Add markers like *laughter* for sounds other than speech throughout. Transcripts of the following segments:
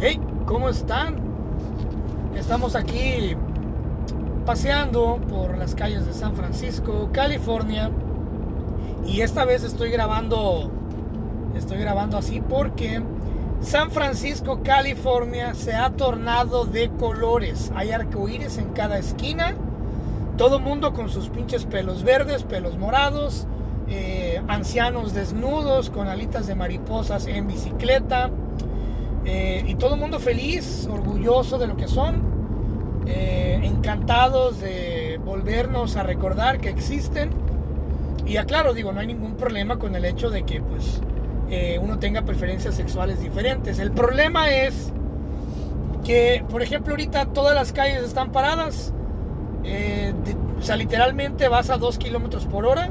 Hey, ¿cómo están? Estamos aquí paseando por las calles de San Francisco, California. Y esta vez estoy grabando estoy grabando así porque San Francisco, California se ha tornado de colores. Hay arcoíris en cada esquina. Todo mundo con sus pinches pelos verdes, pelos morados, eh, ancianos desnudos con alitas de mariposas en bicicleta. Eh, y todo mundo feliz, orgulloso de lo que son, eh, encantados de volvernos a recordar que existen. Y aclaro, digo, no hay ningún problema con el hecho de que pues uno tenga preferencias sexuales diferentes. El problema es que, por ejemplo, ahorita todas las calles están paradas. O sea, literalmente vas a 2 kilómetros por hora.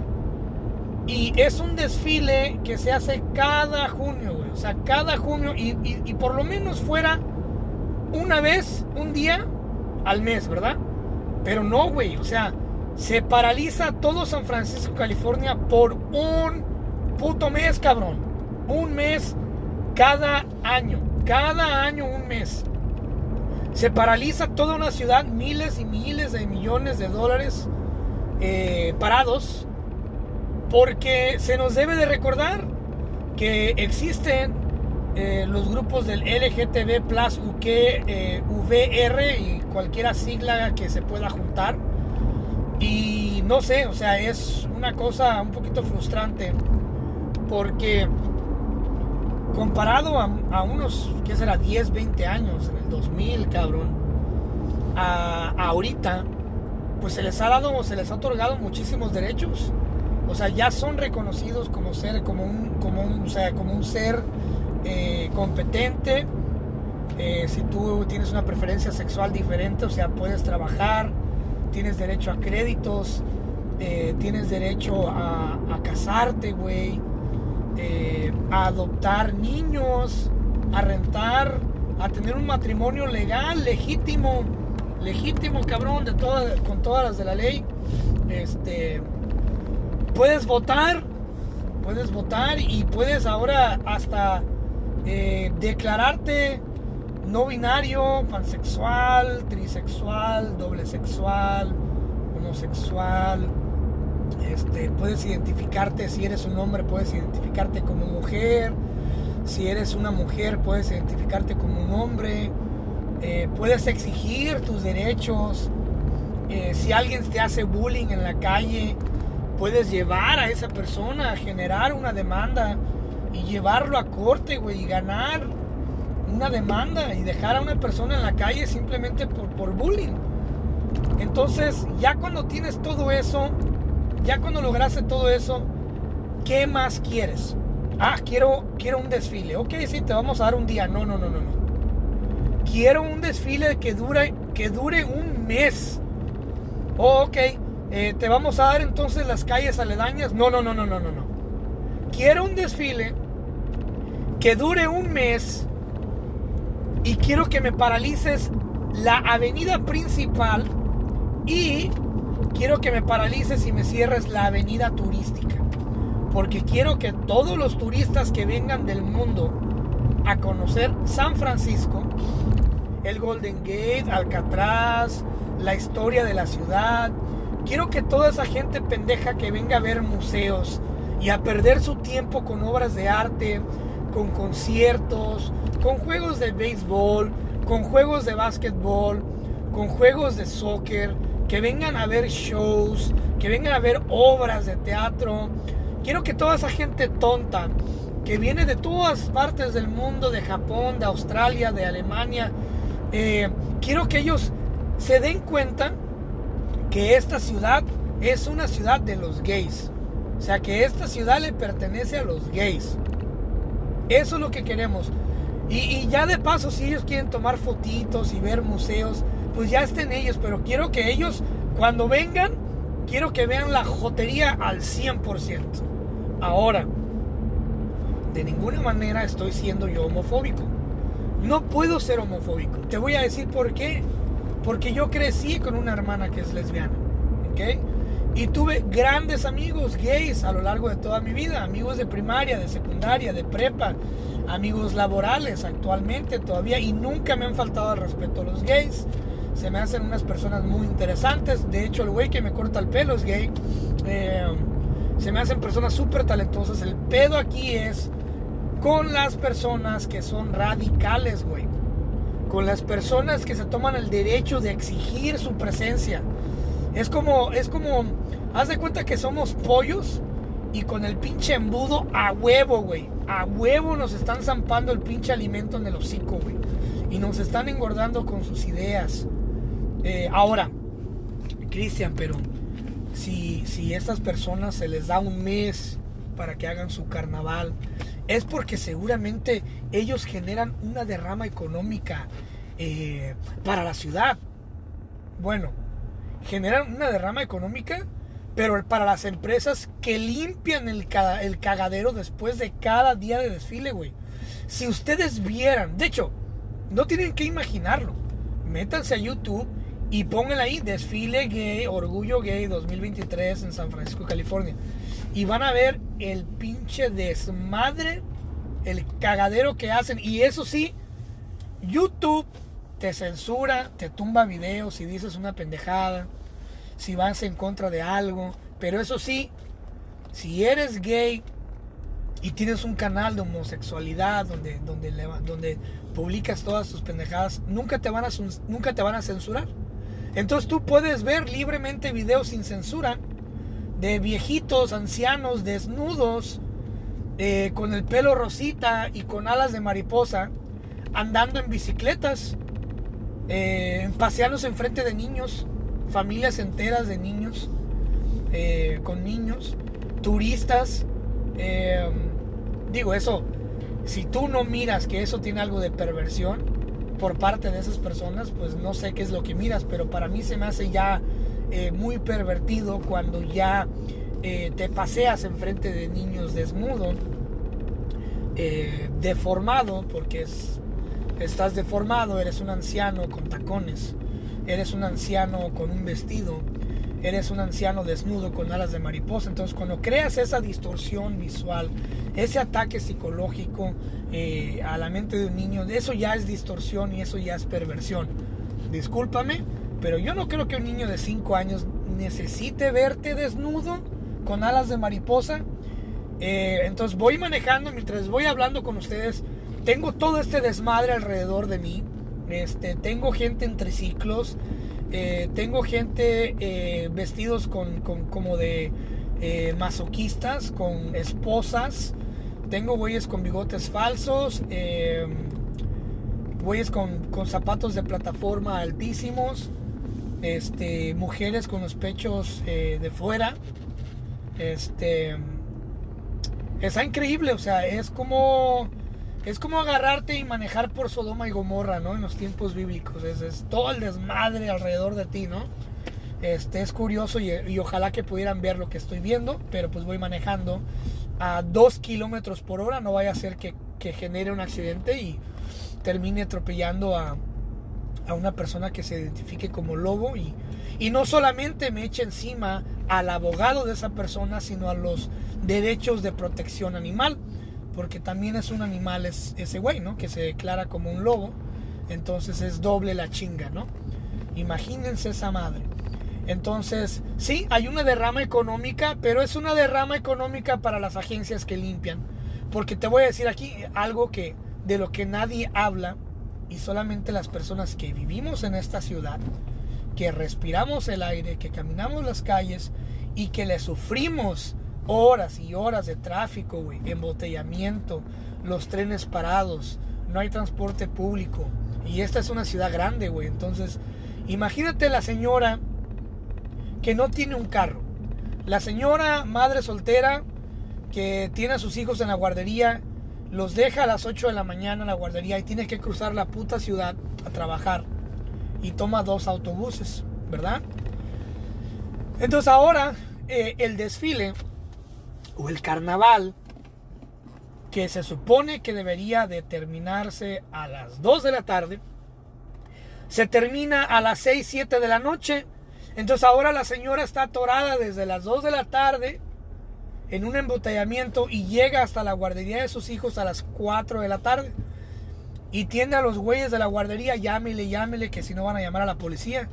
Y es un desfile que se hace cada junio, güey. O sea, cada junio. Y, y, por lo menos fuera una vez, un día al mes, ¿verdad? Pero no, güey. O sea, se paraliza todo San Francisco, California por un puto mes, cabrón. Un mes cada año. Cada año un mes. Se paraliza toda una ciudad, miles y miles de millones de dólares eh, parados porque se nos debe de recordar que existen eh, los grupos del LGTB Plus UK, eh, VR y cualquiera sigla que se pueda juntar. Y no sé, o sea, es una cosa un poquito frustrante porque comparado a, unos, ¿qué será? 10, 20 años, en el 2000, cabrón, a, a ahorita, pues se les ha dado, se les ha otorgado muchísimos derechos o sea, ya son reconocidos como ser, como un, como un, o sea, como un ser eh, competente. Eh, si tú tienes una preferencia sexual diferente, o sea, puedes trabajar, tienes derecho a créditos, eh, tienes derecho a, a casarte, güey, a adoptar niños, a rentar, a tener un matrimonio legal, legítimo, legítimo, cabrón, de todas, con todas las de la ley. Este, puedes votar, puedes votar y puedes ahora hasta eh, declararte no binario, pansexual, trisexual, doble sexual, homosexual. Este, puedes identificarte si eres un hombre, puedes identificarte como mujer. Si eres una mujer, puedes identificarte como un hombre. Eh, puedes exigir tus derechos. Eh, si alguien te hace bullying en la calle, puedes llevar a esa persona a generar una demanda y llevarlo a corte, güey, y ganar una demanda y dejar a una persona en la calle simplemente por, por bullying. Entonces, ya cuando tienes todo eso, ya cuando lograste todo eso, ¿qué más quieres? Ah, quiero, quiero un desfile. Ok, sí, te vamos a dar un día. No, no, no, no, no. Quiero un desfile que dure, que dure un mes. Oh, ok, eh, te vamos a dar entonces las calles aledañas. No, no, no, no, no, no, no. Quiero un desfile que dure un mes y quiero que me paralices la avenida principal y quiero que me paralices y me cierres la avenida turística. Porque quiero que todos los turistas que vengan del mundo a conocer San Francisco, el Golden Gate, Alcatraz, la historia de la ciudad, Quiero que toda esa gente pendeja que venga a ver museos y a perder su tiempo con obras de arte, con conciertos, con juegos de béisbol, con juegos de básquetbol, con juegos de soccer, que vengan a ver shows, que vengan a ver obras de teatro. Quiero que toda esa gente tonta que viene de todas partes del mundo, de Japón, de Australia, de Alemania, eh, quiero que ellos se den cuenta que esta ciudad es una ciudad de los gays. O sea, que esta ciudad le pertenece a los gays. Eso es lo que queremos. Y, ya de paso, si ellos quieren tomar fotitos y ver museos, pues ya estén ellos. Pero quiero que ellos, cuando vengan, quiero que vean la jotería al 100%. Ahora, de ninguna manera estoy siendo yo homofóbico. No puedo ser homofóbico. Te voy a decir por qué. Porque yo crecí con una hermana que es lesbiana. ¿Ok? Y tuve grandes amigos gays a lo largo de toda mi vida, amigos de primaria, de secundaria, de prepa, amigos laborales actualmente todavía y nunca me han faltado al respeto a los gays. Se me hacen unas personas muy interesantes. De hecho, el güey que me corta el pelo es gay. Eh, se me hacen personas súper talentosas. El pedo aquí es con las personas que son radicales, güey. Con las personas que se toman el derecho de exigir su presencia. Es como, es como, haz de cuenta que somos pollos y con el pinche embudo a huevo, güey. A huevo nos están zampando el pinche alimento en el hocico, güey. Y nos están engordando con sus ideas. Eh, ahora, Cristian, pero si, si estas personas se les da un mes para que hagan su carnaval, es porque seguramente ellos generan una derrama económica eh, para la ciudad. Bueno, generan una derrama económica, pero para las empresas que limpian el, el cagadero después de cada día de desfile, güey. Si ustedes vieran, de hecho, no tienen que imaginarlo. Métanse a YouTube y pongan ahí desfile gay, orgullo gay 2023 en San Francisco, California. Y van a ver el pinche desmadre, el cagadero que hacen. Y eso sí, YouTube te censura, te tumba videos si dices una pendejada, si vas en contra de algo. Pero eso sí, si eres gay y tienes un canal de homosexualidad donde, donde, donde publicas todas tus pendejadas, nunca te, van a, nunca te van a censurar. Entonces tú puedes ver libremente videos sin censura de viejitos, ancianos, desnudos, eh, con el pelo rosita y con alas de mariposa, andando en bicicletas, eh, paseándose enfrente de niños, familias enteras de niños, eh, con niños, turistas. digo, eso, si tú no miras que eso tiene algo de perversión, por parte de esas personas, pues no sé qué es lo que miras, pero para mí se me hace ya eh, muy pervertido cuando ya eh, te paseas enfrente de niños desnudos, eh, deformado, porque es, estás deformado, eres un anciano con tacones, eres un anciano con un vestido, eres un anciano desnudo con alas de mariposa. Entonces cuando creas esa distorsión visual, ese ataque psicológico eh, a la mente de un niño, eso ya es distorsión y eso ya es perversión. Discúlpame, pero yo no creo que un niño de 5 años necesite verte desnudo con alas de mariposa. Eh, entonces voy manejando mientras voy hablando con ustedes. Tengo todo este desmadre alrededor de mí. Este, tengo gente en triciclos. Eh, tengo gente eh, vestidos con, como de eh, masoquistas, con esposas. Tengo güeyes con bigotes falsos. güeyes con, con, zapatos de plataforma altísimos. Este, mujeres con los pechos de fuera. Este. Está increíble, o sea, es como es como agarrarte y manejar por Sodoma y Gomorra, ¿no? En los tiempos bíblicos. Es, todo el desmadre alrededor de ti, ¿no? Este, es curioso y, ojalá que pudieran ver lo que estoy viendo, pero pues voy manejando a 2 kilómetros por hora. No vaya a ser que, genere un accidente y termine atropellando a, a, una persona que se identifique como lobo y, y no solamente me eche encima al abogado de esa persona, sino a los derechos de protección animal porque también es un animal es, ese güey, ¿no? Que se declara como un lobo, entonces es doble la chinga, ¿no? Imagínense esa madre. Entonces, sí, hay una derrama económica, pero es una derrama económica para las agencias que limpian. Porque te voy a decir aquí algo que de lo que nadie habla y solamente las personas que vivimos en esta ciudad, que respiramos el aire, que caminamos las calles y que le sufrimos horas y horas de tráfico, güey, embotellamiento, los trenes parados, no hay transporte público. Y esta es una ciudad grande, güey. Entonces, imagínate la señora que no tiene un carro. La señora madre soltera que tiene a sus hijos en la guardería, los deja a las 8 de la mañana en la guardería y tiene que cruzar la puta ciudad a trabajar. Y toma dos autobuses, ¿verdad? Entonces ahora eh, el desfile o el carnaval que se supone que debería de terminarse a las 2 de la tarde, se termina a las 6, 7 de la noche Entonces ahora la señora está atorada desde las 2 de la tarde en un embotellamiento y llega hasta la guardería de sus hijos a las 4 de la tarde. Y tiene a los güeyes de la guardería, llámele, llámele, que si no van a llamar a la policía.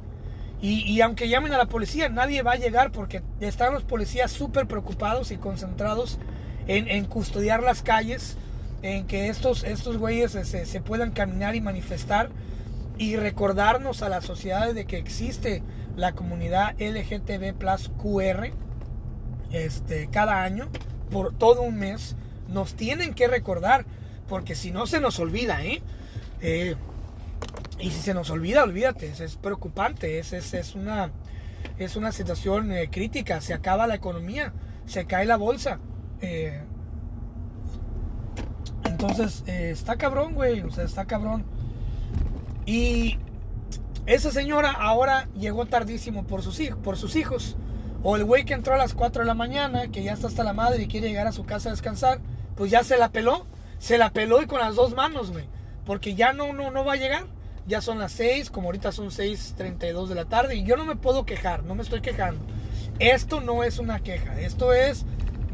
Y, aunque llamen a la policía, nadie va a llegar porque están los policías súper preocupados y concentrados en, custodiar las calles, en que estos, estos güeyes se, se, puedan caminar y manifestar y recordarnos a la sociedad de que existe la comunidad LGTB Plus QR este, cada año, por todo un mes, nos tienen que recordar, porque si no se nos olvida, ¿eh? eh y si se nos olvida, olvídate, es, preocupante, es, es, una, es una situación eh, crítica, se acaba la economía, se cae la bolsa. Eh, entonces, eh, está cabrón, güey, o sea, está cabrón. Y esa señora ahora llegó tardísimo por sus, hijos, por sus hijos. O el güey que entró a las 4 de la mañana, que ya está hasta la madre y quiere llegar a su casa a descansar, pues ya se la peló. Se la peló y con las dos manos, güey. Porque ya no, no, no va a llegar. Ya son las 6, como ahorita son 6.32 de la tarde. Y yo no me puedo quejar, no me estoy quejando. Esto no es una queja, esto es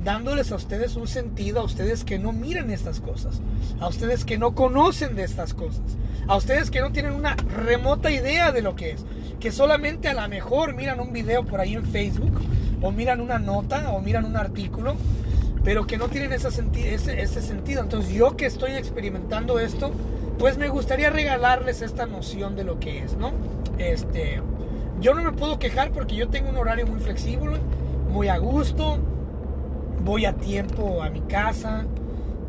dándoles a ustedes un sentido, a ustedes que no miran estas cosas, a ustedes que no conocen de estas cosas, a ustedes que no tienen una remota idea de lo que es, que solamente a lo mejor miran un video por ahí en Facebook, o miran una nota, o miran un artículo, pero que no tienen ese, ese, ese sentido. Entonces yo que estoy experimentando esto, pues me gustaría regalarles esta noción de lo que es, ¿no? Este, yo no me puedo quejar porque yo tengo un horario muy flexible, muy a gusto, voy a tiempo a mi casa,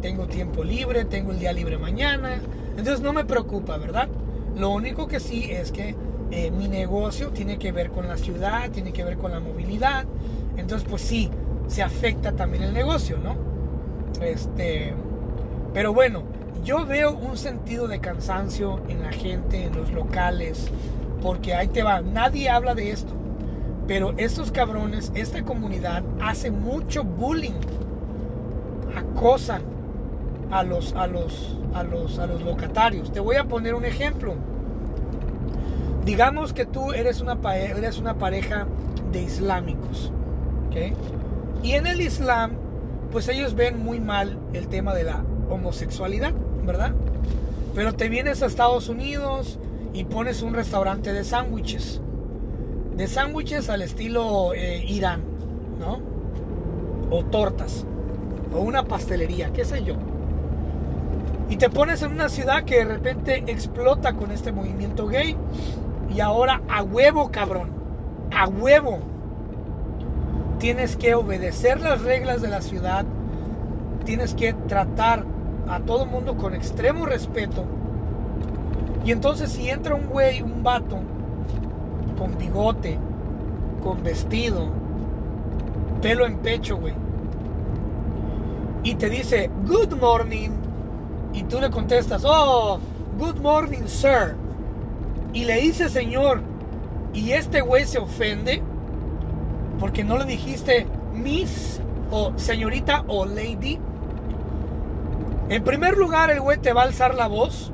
tengo tiempo libre, tengo el día libre mañana, entonces no me preocupa, ¿verdad? Lo único que sí es que eh, mi negocio tiene que ver con la ciudad, tiene que ver con la movilidad, entonces pues sí, se afecta también el negocio, ¿no? Este, pero bueno, yo veo un sentido de cansancio en la gente, en los locales, porque ahí te va, nadie habla de esto, pero estos cabrones, esta comunidad hace mucho bullying, acosan a los, a los, a los, a los locatarios. Te voy a poner un ejemplo. Digamos que tú eres una, eres una pareja de islámicos, Y en el Islam, pues ellos ven muy mal el tema de la homosexualidad. ¿Verdad? Pero te vienes a Estados Unidos y pones un restaurante de sándwiches. De sándwiches al estilo eh, Irán, ¿no? O tortas. O una pastelería, qué sé yo. Y te pones en una ciudad que de repente explota con este movimiento gay. Y ahora a huevo, cabrón. A huevo. Tienes que obedecer las reglas de la ciudad. Tienes que tratar a todo mundo con extremo respeto. Y entonces si entra un güey, un vato, con bigote, con vestido, pelo en pecho, güey, y te dice, good morning, y tú le contestas, oh, good morning, sir, y le dice señor, y este güey se ofende, porque no le dijiste miss, o señorita, o lady, en primer lugar, el güey te va a alzar la voz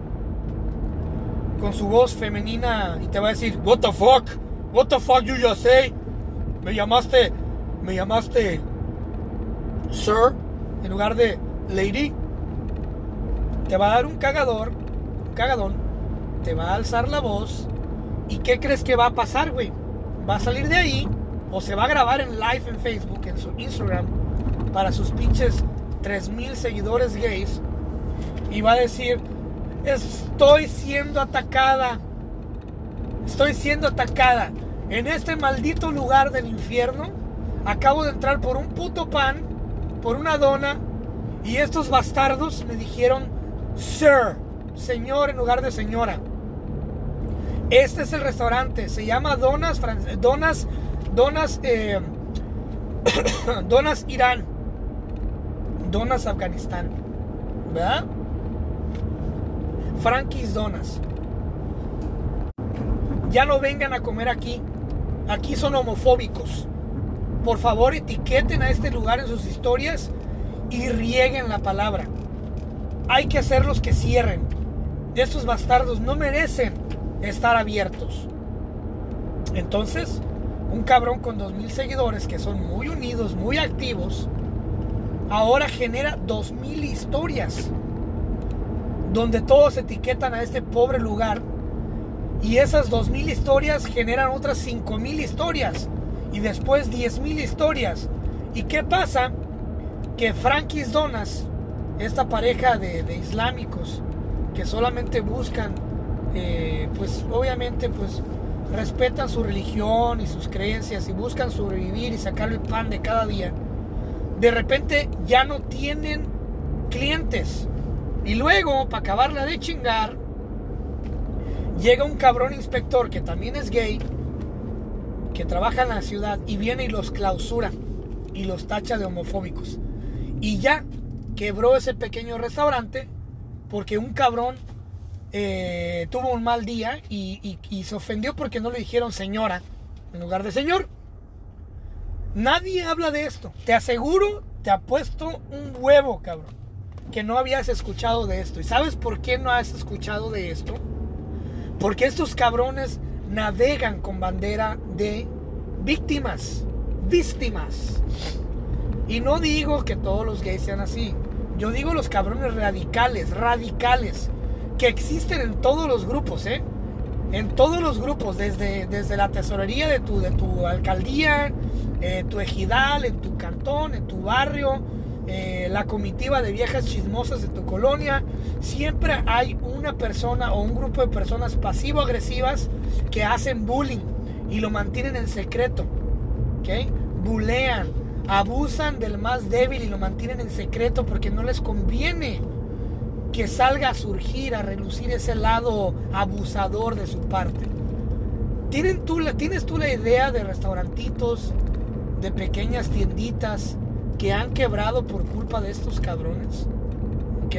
con su voz femenina y te va a decir, What the fuck? What the fuck you just say? Me llamaste, me llamaste Sir en lugar de Lady. Te va a dar un cagador, un cagadón, te va a alzar la voz. ¿Y qué crees que va a pasar, güey? Va a salir de ahí o se va a grabar en live en Facebook, en su Instagram, para sus pinches 3000 seguidores gays y va a decir, estoy siendo atacada, estoy siendo atacada en este maldito lugar del infierno. Acabo de entrar por un puto pan, por una dona, y estos bastardos me dijeron, Sir, señor en lugar de señora. Este es el restaurante, se llama Donas, Donas, Donas, eh, *coughs* Donas Irán. Donas Afganistán. ¿Verdad? Frankie's Donas. Ya no vengan a comer aquí. Aquí son homofóbicos. Por favor, etiqueten a este lugar en sus historias y rieguen la palabra. Hay que hacerlos que cierren. Estos bastardos no merecen estar abiertos. Entonces, un cabrón con 2.000 seguidores que son muy unidos, muy activos, ahora genera 2.000 historias donde todos etiquetan a este pobre lugar y esas 2.000 historias generan otras 5.000 historias y después 10.000 historias. ¿Y qué pasa? Que Frankis Donas, esta pareja de, islámicos que solamente buscan, eh, pues obviamente pues respetan su religión y sus creencias y buscan sobrevivir y sacar el pan de cada día, de repente ya no tienen clientes. Y luego, para acabarla de chingar, llega un cabrón inspector que también es gay, que trabaja en la ciudad y viene y los clausura y los tacha de homofóbicos. Y ya quebró ese pequeño restaurante porque un cabrón eh, tuvo un mal día y, se ofendió porque no le dijeron señora en lugar de señor. Nadie habla de esto. Te aseguro, te apuesto un huevo, cabrón, que no habías escuchado de esto. ¿Y sabes por qué no has escuchado de esto? Porque estos cabrones navegan con bandera de víctimas, víctimas. Y no digo que todos los gays sean así. Yo digo los cabrones radicales, radicales, que existen en todos los grupos, ¿eh? En todos los grupos, desde, desde la tesorería de tu, de tu alcaldía, eh, tu ejidal, en tu cantón, en tu barrio, eh, la comitiva de viejas chismosas de tu colonia, siempre hay una persona o un grupo de personas pasivo-agresivas que hacen bullying y lo mantienen en secreto. ¿Ok? Bulean, abusan del más débil y lo mantienen en secreto porque no les conviene que salga a surgir, a relucir ese lado abusador de su parte. ¿Tienes tú, ¿Tienes tú la idea de restaurantitos, de pequeñas tienditas que han quebrado por culpa de estos cabrones? ¿Ok?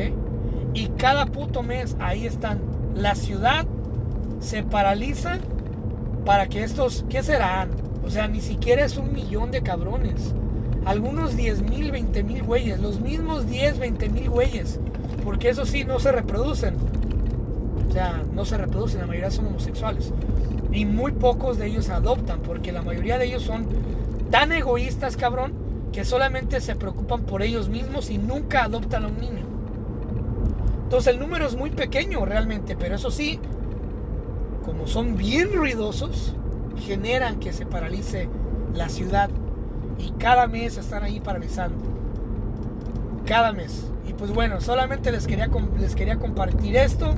Y cada puto mes ahí están. La ciudad se paraliza para que estos, ¿qué serán? O sea, ni siquiera es un millón de cabrones. Algunos 10 mil, 20 mil güeyes. Los mismos 10, 20 mil güeyes porque eso sí, no se reproducen. O sea, no se reproducen, la mayoría son homosexuales. Y muy pocos de ellos adoptan, porque la mayoría de ellos son tan egoístas, cabrón, que solamente se preocupan por ellos mismos y nunca adoptan a un niño. Entonces el número es muy pequeño realmente, pero eso sí, como son bien ruidosos, generan que se paralice la ciudad. Y cada mes están ahí paralizando. Cada mes. Pues bueno, solamente les quería, les quería compartir esto.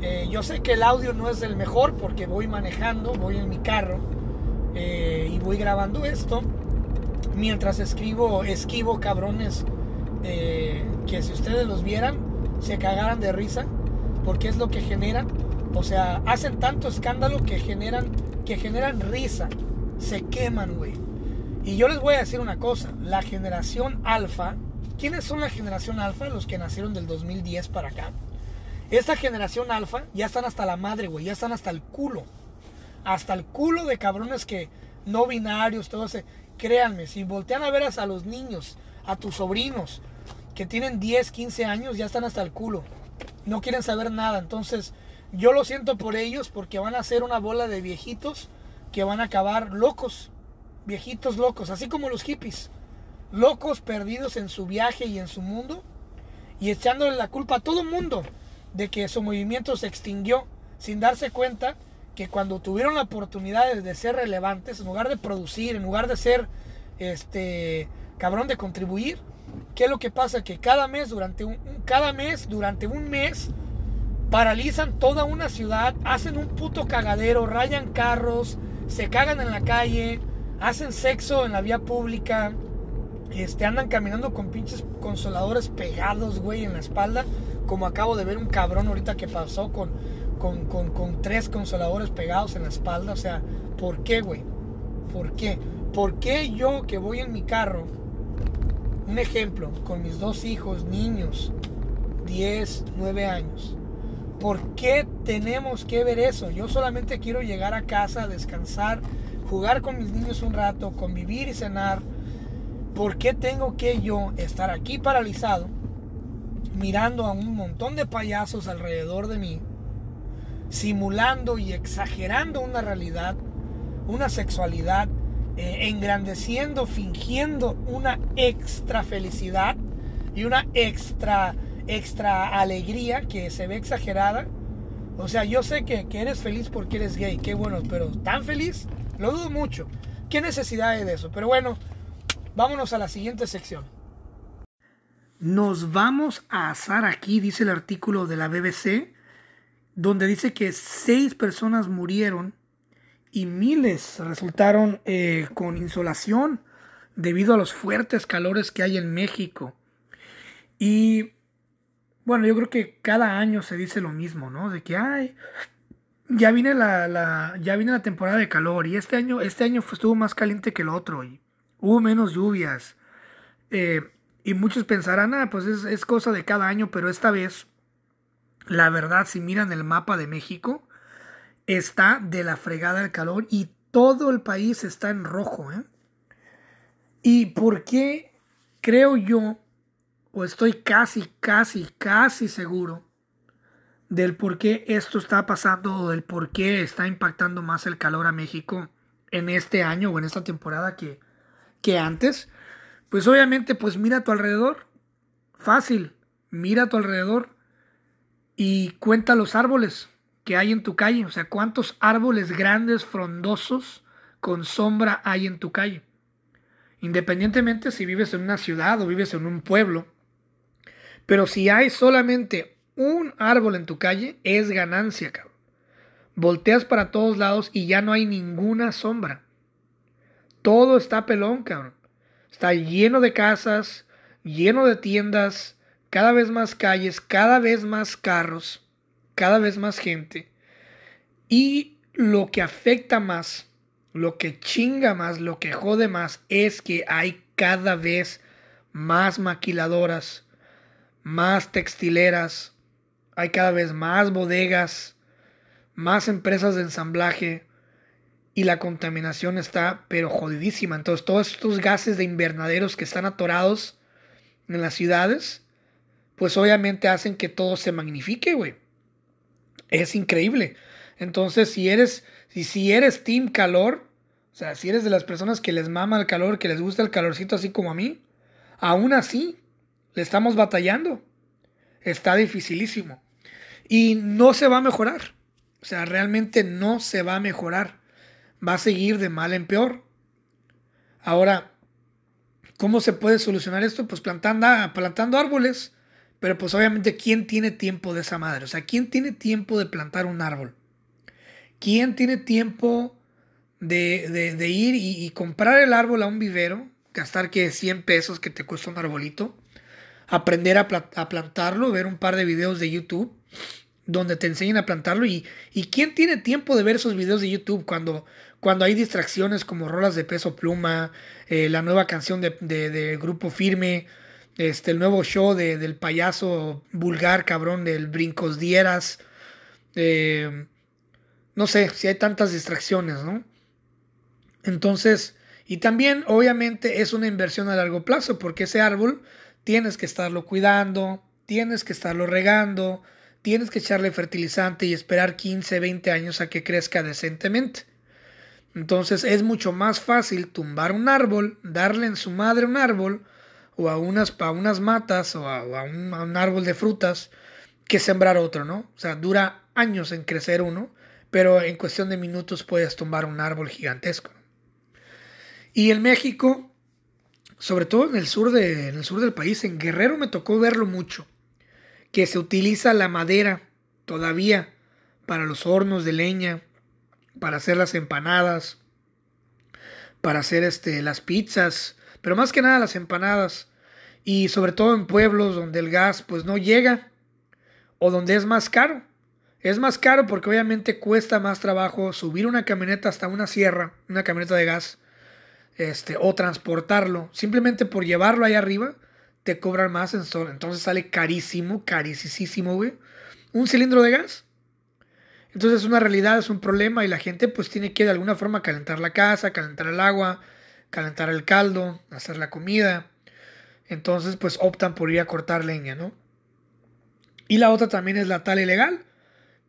Eh, yo sé que el audio no es el mejor porque voy manejando, voy en mi carro eh, y voy grabando esto. Mientras escribo, esquivo cabrones eh, que si ustedes los vieran, se cagaran de risa porque es lo que generan. O sea, hacen tanto escándalo que generan, que generan risa. Se queman, güey. Y yo les voy a decir una cosa, la generación alfa ¿Quiénes son la generación alfa? Los que nacieron del 2010 para acá. Esta generación alfa ya están hasta la madre, güey. Ya están hasta el culo. Hasta el culo de cabrones que no binarios, todo ese. Créanme, si voltean a ver a los niños, a tus sobrinos, que tienen 10, 15 años, ya están hasta el culo. No quieren saber nada. Entonces, yo lo siento por ellos porque van a ser una bola de viejitos que van a acabar locos. Viejitos locos, así como los hippies locos perdidos en su viaje y en su mundo y echándole la culpa a todo mundo de que su movimiento se extinguió sin darse cuenta que cuando tuvieron la oportunidad de ser relevantes, en lugar de producir, en lugar de ser este cabrón de contribuir, ¿qué es lo que pasa? Que cada mes durante un, cada mes durante un mes paralizan toda una ciudad, hacen un puto cagadero, rayan carros, se cagan en la calle, hacen sexo en la vía pública, este, andan caminando con pinches consoladores pegados, güey, en la espalda. Como acabo de ver un cabrón ahorita que pasó con, con, tres consoladores pegados en la espalda. O sea, ¿por qué, güey? ¿Por qué? ¿Por qué yo que voy en mi carro, un ejemplo, con mis dos hijos, niños, 10, 9 años, ¿por qué tenemos que ver eso? Yo solamente quiero llegar a casa, descansar, jugar con mis niños un rato, convivir y cenar ¿Por qué tengo que yo estar aquí paralizado mirando a un montón de payasos alrededor de mí, simulando y exagerando una realidad, una sexualidad eh, engrandeciendo, fingiendo una extra felicidad y una extra, extra alegría que se ve exagerada. O sea, yo sé que, que eres feliz porque eres gay, qué bueno, pero tan feliz, lo dudo mucho. ¿Qué necesidad hay de eso? Pero bueno, vámonos a la siguiente sección. Nos vamos a asar aquí, dice el artículo de la BBC, donde dice que seis personas murieron y miles resultaron eh, con insolación debido a los fuertes calores que hay en México. Y bueno, yo creo que cada año se dice lo mismo, ¿no? De que, ay, ya viene la, ya viene la temporada de calor y este año, este año estuvo más caliente que el otro y hubo menos lluvias. Eh, y muchos pensarán, ah, pues es, es cosa de cada año, pero esta vez, la verdad, si miran el mapa de México, está de la fregada el calor y todo el país está en rojo. ¿eh? ¿Y por qué creo yo, o estoy casi, casi, casi seguro del por qué esto está pasando o del por qué está impactando más el calor a México en este año o en esta temporada que, que antes? Pues obviamente, pues mira a tu alrededor. Fácil, mira a tu alrededor y cuenta los árboles que hay en tu calle. O sea, cuántos árboles grandes, frondosos, con sombra hay en tu calle. Independientemente si vives en una ciudad o vives en un pueblo. Pero si hay solamente un árbol en tu calle, es ganancia, cabrón. Volteas para todos lados y ya no hay ninguna sombra. Todo está pelón, cabrón. Está lleno de casas, lleno de tiendas, cada vez más calles, cada vez más carros cada vez más gente. Y lo que afecta más, lo que chinga más, lo que jode más es que hay cada vez más maquiladoras, más textileras, hay cada vez más bodegas, más empresas de ensamblaje y la contaminación está pero jodidísima. Entonces todos estos gases de invernaderos que están atorados en las ciudades, pues obviamente hacen que todo se magnifique, güey es increíble. Entonces, si eres, si, si eres team calor, o sea, si eres de las personas que les mama el calor, que les gusta el calorcito así como a mí, aún así, le estamos batallando. Está dificilísimo. Y no se va a mejorar. O sea, realmente no se va a mejorar. Va a seguir de mal en peor. Ahora, ¿cómo se puede solucionar esto? Pues plantando, plantando árboles. Pero pues obviamente, ¿quién tiene tiempo de esa madre? O sea, ¿quién tiene tiempo de plantar un árbol? ¿Quién tiene tiempo de, ir y, comprar el árbol a un vivero? Gastar que 100 pesos que te cuesta un arbolito. Aprender a, plantarlo, ver un par de videos de YouTube donde te enseñen a plantarlo. Y, y quién tiene tiempo de ver esos videos de YouTube cuando, cuando hay distracciones como rolas de peso pluma, eh, la nueva canción de, Grupo Firme este, el nuevo show de, del payaso vulgar, cabrón, del Brincos Dieras. Eh, no sé, si hay tantas distracciones, ¿no? Entonces, y también obviamente es una inversión a largo plazo, porque ese árbol tienes que estarlo cuidando, tienes que estarlo regando, tienes que echarle fertilizante y esperar 15, 20 años a que crezca decentemente. Entonces es mucho más fácil tumbar un árbol, darle en su madre un árbol, o a unas, unas matas o, a, un, árbol de frutas que sembrar otro, ¿no? O sea, dura años en crecer uno, pero en cuestión de minutos puedes tumbar un árbol gigantesco. Y en México, sobre todo en el sur, de, en el sur del país, en Guerrero me tocó verlo mucho, que se utiliza la madera todavía para los hornos de leña, para hacer las empanadas, para hacer este, las pizzas, pero más que nada las empanadas y sobre todo en pueblos donde el gas pues no llega o donde es más caro. Es más caro porque obviamente cuesta más trabajo subir una camioneta hasta una sierra, una camioneta de gas, este, o transportarlo. Simplemente por llevarlo ahí arriba te cobran más, entonces sale carísimo, carísimo, güey. Un cilindro de gas. Entonces es una realidad, es un problema y la gente pues tiene que de alguna forma calentar la casa, calentar el agua, calentar el caldo, hacer la comida. Entonces, pues optan por ir a cortar leña, ¿no? Y la otra también es la tala ilegal,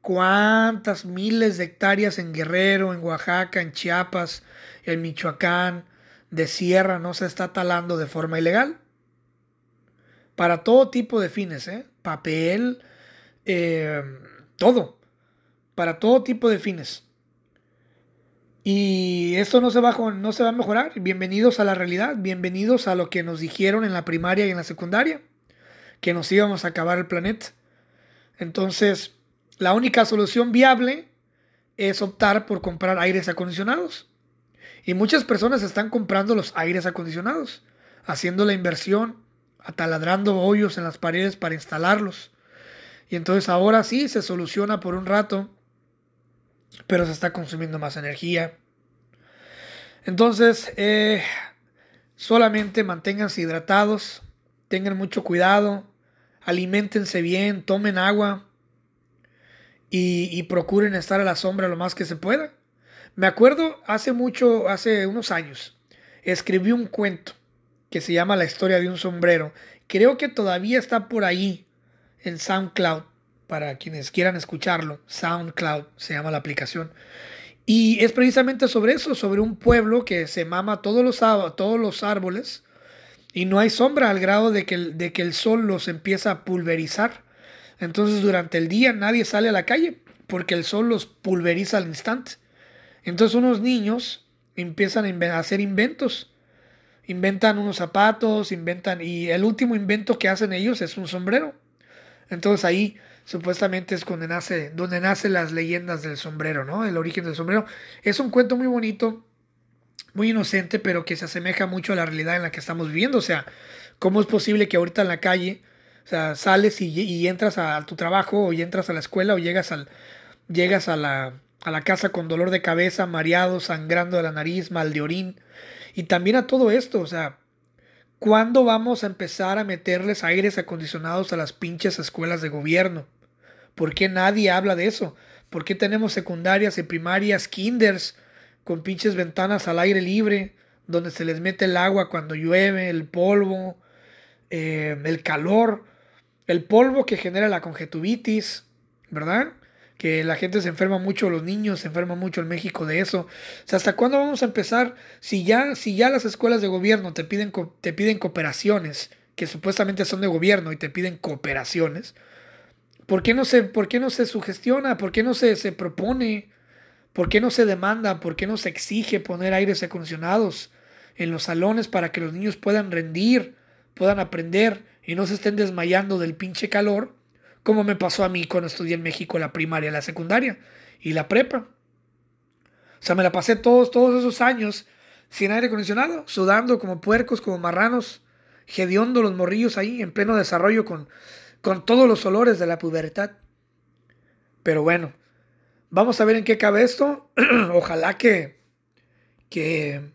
cuántas miles de hectáreas en Guerrero, en Oaxaca, en Chiapas, en Michoacán, de sierra no se está talando de forma ilegal. Para todo tipo de fines, ¿eh? papel, eh, todo. Para todo tipo de fines. Y esto no se, va, no se va a mejorar. Bienvenidos a la realidad, bienvenidos a lo que nos dijeron en la primaria y en la secundaria, que nos íbamos a acabar el planeta. Entonces, la única solución viable es optar por comprar aires acondicionados. Y muchas personas están comprando los aires acondicionados, haciendo la inversión, ataladrando hoyos en las paredes para instalarlos. Y entonces ahora sí se soluciona por un rato, pero se está consumiendo más energía. Entonces, eh, solamente manténganse hidratados, tengan mucho cuidado, alimentense bien, tomen agua y, y procuren estar a la sombra lo más que se pueda. Me acuerdo hace mucho, hace unos años, escribí un cuento que se llama La historia de un sombrero. Creo que todavía está por ahí en SoundCloud, para quienes quieran escucharlo. SoundCloud se llama la aplicación. Y es precisamente sobre eso, sobre un pueblo que se mama todos los, todos los árboles y no hay sombra al grado de que, de que el sol los empieza a pulverizar. Entonces durante el día nadie sale a la calle porque el sol los pulveriza al instante. Entonces unos niños empiezan a hacer inventos. Inventan unos zapatos, inventan... Y el último invento que hacen ellos es un sombrero. Entonces ahí supuestamente es donde nace, donde nacen las leyendas del sombrero, ¿no? El origen del sombrero. Es un cuento muy bonito, muy inocente, pero que se asemeja mucho a la realidad en la que estamos viviendo. O sea, ¿cómo es posible que ahorita en la calle, o sea, sales y, y entras a, tu trabajo, o entras a la escuela, o llegas al, llegas a la, a la casa con dolor de cabeza, mareado, sangrando de la nariz, mal de orín. Y también a todo esto, o sea, ¿cuándo vamos a empezar a meterles aires acondicionados a las pinches escuelas de gobierno? ¿Por qué nadie habla de eso? ¿Por qué tenemos secundarias y primarias, kinders, con pinches ventanas al aire libre, donde se les mete el agua cuando llueve, el polvo, eh, el calor, el polvo que genera la conjuntivitis, ¿verdad? Que la gente se enferma mucho, los niños se enferman mucho en México de eso. O sea, ¿hasta cuándo vamos a empezar? Si ya, si ya las escuelas de gobierno te piden, te piden cooperaciones, que supuestamente son de gobierno y te piden cooperaciones, ¿por qué no se, por qué no se sugestiona? ¿Por qué no se, se propone? ¿Por qué no se demanda? ¿Por qué no se exige poner aires acondicionados en los salones para que los niños puedan rendir, puedan aprender y no se estén desmayando del pinche calor? Como me pasó a mí cuando estudié en México la primaria, la secundaria y la prepa. O sea, me la pasé todos, todos esos años sin aire acondicionado, sudando como puercos, como marranos, hediondo los morrillos ahí en pleno desarrollo con, con todos los olores de la pubertad. Pero bueno, vamos a ver en qué cabe esto. *clears throat* Ojalá que, que,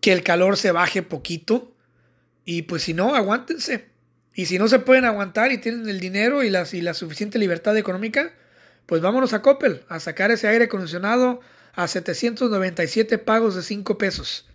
que el calor se baje poquito. Y pues si no, aguántense. Y si no se pueden aguantar y tienen el dinero y la, y la suficiente libertad económica, pues vámonos a Coppel a sacar ese aire acondicionado a 797 pagos de 5 pesos.